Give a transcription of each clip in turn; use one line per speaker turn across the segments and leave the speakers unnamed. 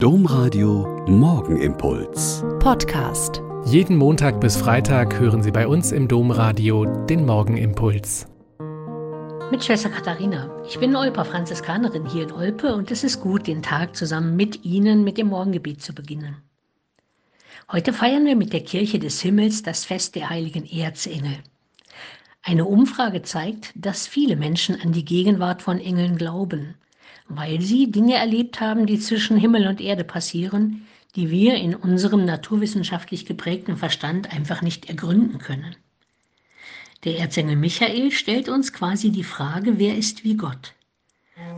Domradio Morgenimpuls.
Podcast.
Jeden Montag bis Freitag hören Sie bei uns im Domradio den Morgenimpuls.
Mit Schwester Katharina. Ich bin Olper Franziskanerin hier in Olpe und es ist gut, den Tag zusammen mit Ihnen mit dem Morgengebet zu beginnen. Heute feiern wir mit der Kirche des Himmels das Fest der heiligen Erzengel. Eine Umfrage zeigt, dass viele Menschen an die Gegenwart von Engeln glauben, weil sie Dinge erlebt haben, die zwischen Himmel und Erde passieren, die wir in unserem naturwissenschaftlich geprägten Verstand einfach nicht ergründen können. Der Erzengel Michael stellt uns quasi die Frage, wer ist wie Gott?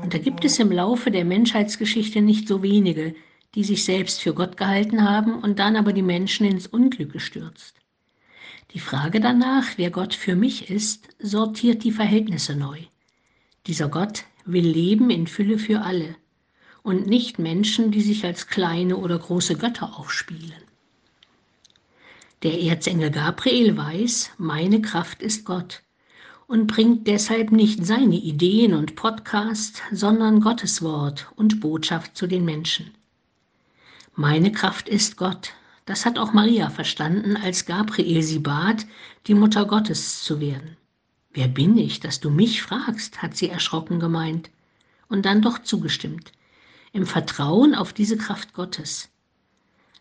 Und da gibt es im Laufe der Menschheitsgeschichte nicht so wenige, die sich selbst für Gott gehalten haben und dann aber die Menschen ins Unglück gestürzt. Die Frage danach, wer Gott für mich ist, sortiert die Verhältnisse neu. Dieser Gott will Leben in Fülle für alle und nicht Menschen, die sich als kleine oder große Götter aufspielen. Der Erzengel Gabriel weiß, meine Kraft ist Gott und bringt deshalb nicht seine Ideen und Podcast, sondern Gottes Wort und Botschaft zu den Menschen. Meine Kraft ist Gott, das hat auch Maria verstanden, als Gabriel sie bat, die Mutter Gottes zu werden. Wer bin ich, dass du mich fragst, hat sie erschrocken gemeint und dann doch zugestimmt, im Vertrauen auf diese Kraft Gottes.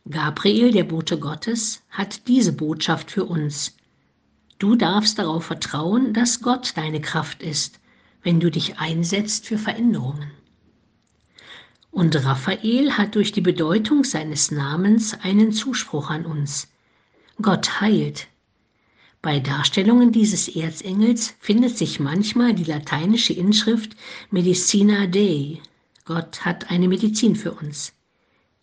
Gabriel, der Bote Gottes, hat diese Botschaft für uns. Du darfst darauf vertrauen, dass Gott deine Kraft ist, wenn du dich einsetzt für Veränderungen. Und Raphael hat durch die Bedeutung seines Namens einen Zuspruch an uns. Gott heilt. Bei Darstellungen dieses Erzengels findet sich manchmal die lateinische Inschrift Medicina Dei. Gott hat eine Medizin für uns.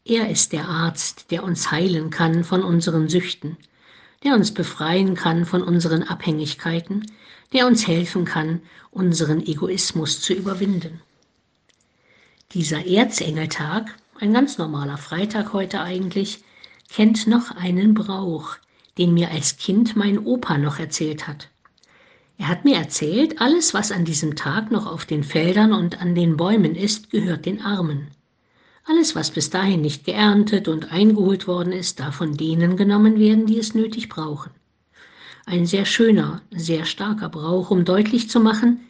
Er ist der Arzt, der uns heilen kann von unseren Süchten, der uns befreien kann von unseren Abhängigkeiten, der uns helfen kann, unseren Egoismus zu überwinden. Dieser Erzengeltag, ein ganz normaler Freitag heute eigentlich, kennt noch einen Brauch, den mir als Kind mein Opa noch erzählt hat. Er hat mir erzählt, alles, was an diesem Tag noch auf den Feldern und an den Bäumen ist, gehört den Armen. Alles, was bis dahin nicht geerntet und eingeholt worden ist, darf von denen genommen werden, die es nötig brauchen. Ein sehr schöner, sehr starker Brauch, um deutlich zu machen,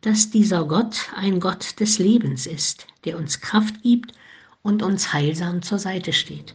dass dieser Gott ein Gott des Lebens ist, der uns Kraft gibt und uns heilsam zur Seite steht.